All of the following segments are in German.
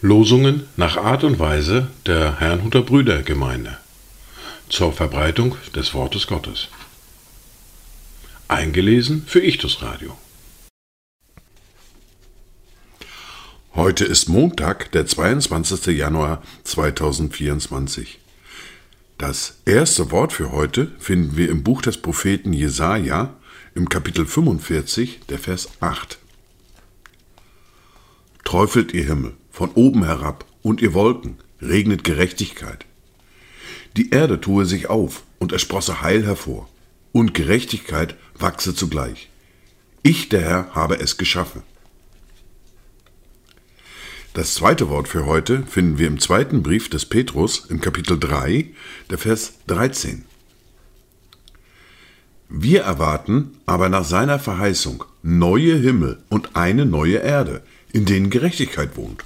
Losungen nach Art und Weise der Herrnhuter Brüdergemeinde zur Verbreitung des Wortes Gottes. Eingelesen für Ichtus Radio. Heute ist Montag, der 22. Januar 2024. Das erste Wort für heute finden wir im Buch des Propheten Jesaja im Kapitel 45, der Vers 8. Träufelt ihr Himmel von oben herab und ihr Wolken, regnet Gerechtigkeit. Die Erde tue sich auf und er sprosse Heil hervor, und Gerechtigkeit wachse zugleich. Ich, der Herr, habe es geschaffen. Das zweite Wort für heute finden wir im zweiten Brief des Petrus im Kapitel 3, der Vers 13. Wir erwarten aber nach seiner Verheißung neue Himmel und eine neue Erde, in denen Gerechtigkeit wohnt.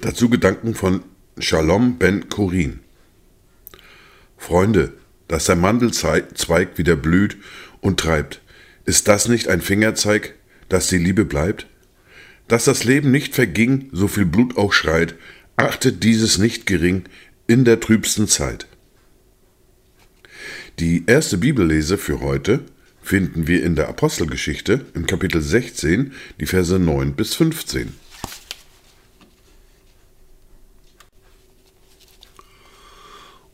Dazu Gedanken von Shalom ben Korin. Freunde, dass der Mandelzweig wieder blüht und treibt, ist das nicht ein Fingerzeig, dass die Liebe bleibt? Dass das Leben nicht verging, so viel Blut auch schreit, achtet dieses nicht gering in der trübsten Zeit. Die erste Bibellese für heute finden wir in der Apostelgeschichte im Kapitel 16, die Verse 9 bis 15.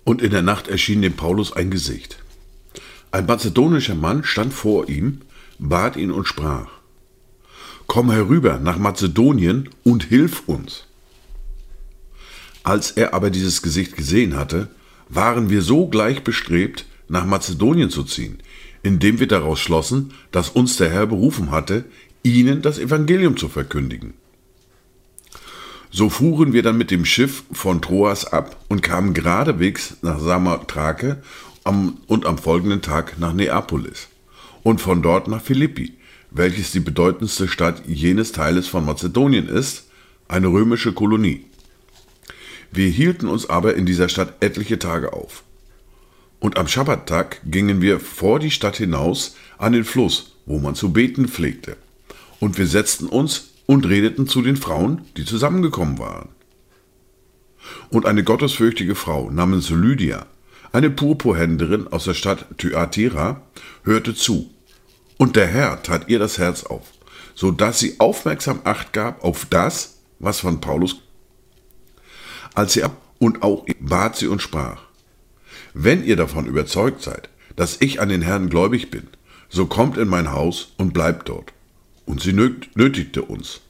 Und in der Nacht erschien dem Paulus ein Gesicht. Ein mazedonischer Mann stand vor ihm, bat ihn und sprach, Komm herüber nach Mazedonien und hilf uns. Als er aber dieses Gesicht gesehen hatte, waren wir so gleich bestrebt, nach Mazedonien zu ziehen, indem wir daraus schlossen, dass uns der Herr berufen hatte, ihnen das Evangelium zu verkündigen. So fuhren wir dann mit dem Schiff von Troas ab und kamen geradewegs nach Samothrake und am folgenden Tag nach Neapolis und von dort nach Philippi, welches die bedeutendste Stadt jenes Teiles von Mazedonien ist, eine römische Kolonie. Wir hielten uns aber in dieser Stadt etliche Tage auf. Und am Schabbattag gingen wir vor die Stadt hinaus an den Fluss, wo man zu beten pflegte. Und wir setzten uns und redeten zu den Frauen, die zusammengekommen waren. Und eine gottesfürchtige Frau namens Lydia, eine Purpurhändlerin aus der Stadt Thyatira, hörte zu. Und der Herr tat ihr das Herz auf, so dass sie aufmerksam Acht gab auf das, was von Paulus. Als sie ab und auch bat sie und sprach: Wenn ihr davon überzeugt seid, dass ich an den Herrn gläubig bin, so kommt in mein Haus und bleibt dort und sie nötigte uns.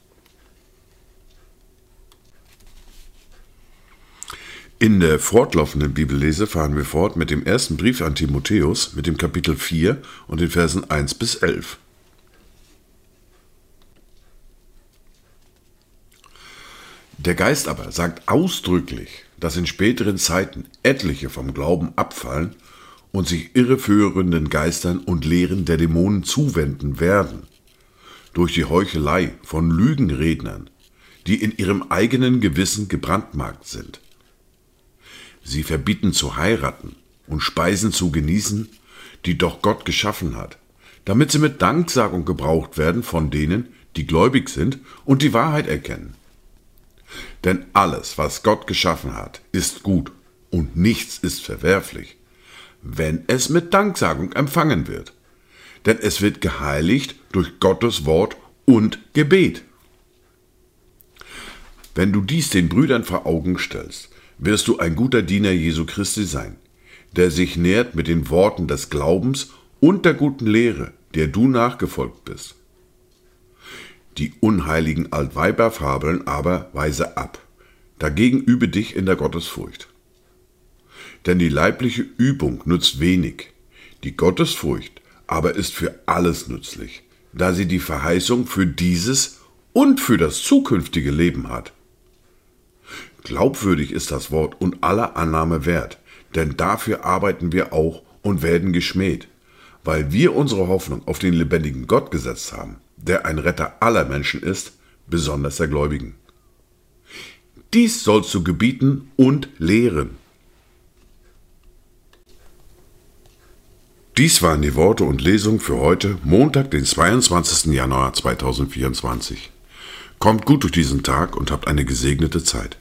In der fortlaufenden Bibellese fahren wir fort mit dem ersten Brief an Timotheus mit dem Kapitel 4 und den Versen 1 bis 11. Der Geist aber sagt ausdrücklich, dass in späteren Zeiten etliche vom Glauben abfallen und sich irreführenden Geistern und Lehren der Dämonen zuwenden werden durch die Heuchelei von Lügenrednern, die in ihrem eigenen Gewissen gebrandmarkt sind. Sie verbieten zu heiraten und Speisen zu genießen, die doch Gott geschaffen hat, damit sie mit Danksagung gebraucht werden von denen, die gläubig sind und die Wahrheit erkennen. Denn alles, was Gott geschaffen hat, ist gut und nichts ist verwerflich, wenn es mit Danksagung empfangen wird denn es wird geheiligt durch Gottes Wort und Gebet. Wenn du dies den Brüdern vor Augen stellst, wirst du ein guter Diener Jesu Christi sein, der sich nährt mit den Worten des Glaubens und der guten Lehre, der du nachgefolgt bist. Die unheiligen Altweiberfabeln aber weise ab, dagegen übe dich in der Gottesfurcht. Denn die leibliche Übung nützt wenig, die Gottesfurcht aber ist für alles nützlich, da sie die Verheißung für dieses und für das zukünftige Leben hat. Glaubwürdig ist das Wort und aller Annahme wert, denn dafür arbeiten wir auch und werden geschmäht, weil wir unsere Hoffnung auf den lebendigen Gott gesetzt haben, der ein Retter aller Menschen ist, besonders der Gläubigen. Dies sollst du gebieten und lehren. Dies waren die Worte und Lesungen für heute, Montag, den 22. Januar 2024. Kommt gut durch diesen Tag und habt eine gesegnete Zeit.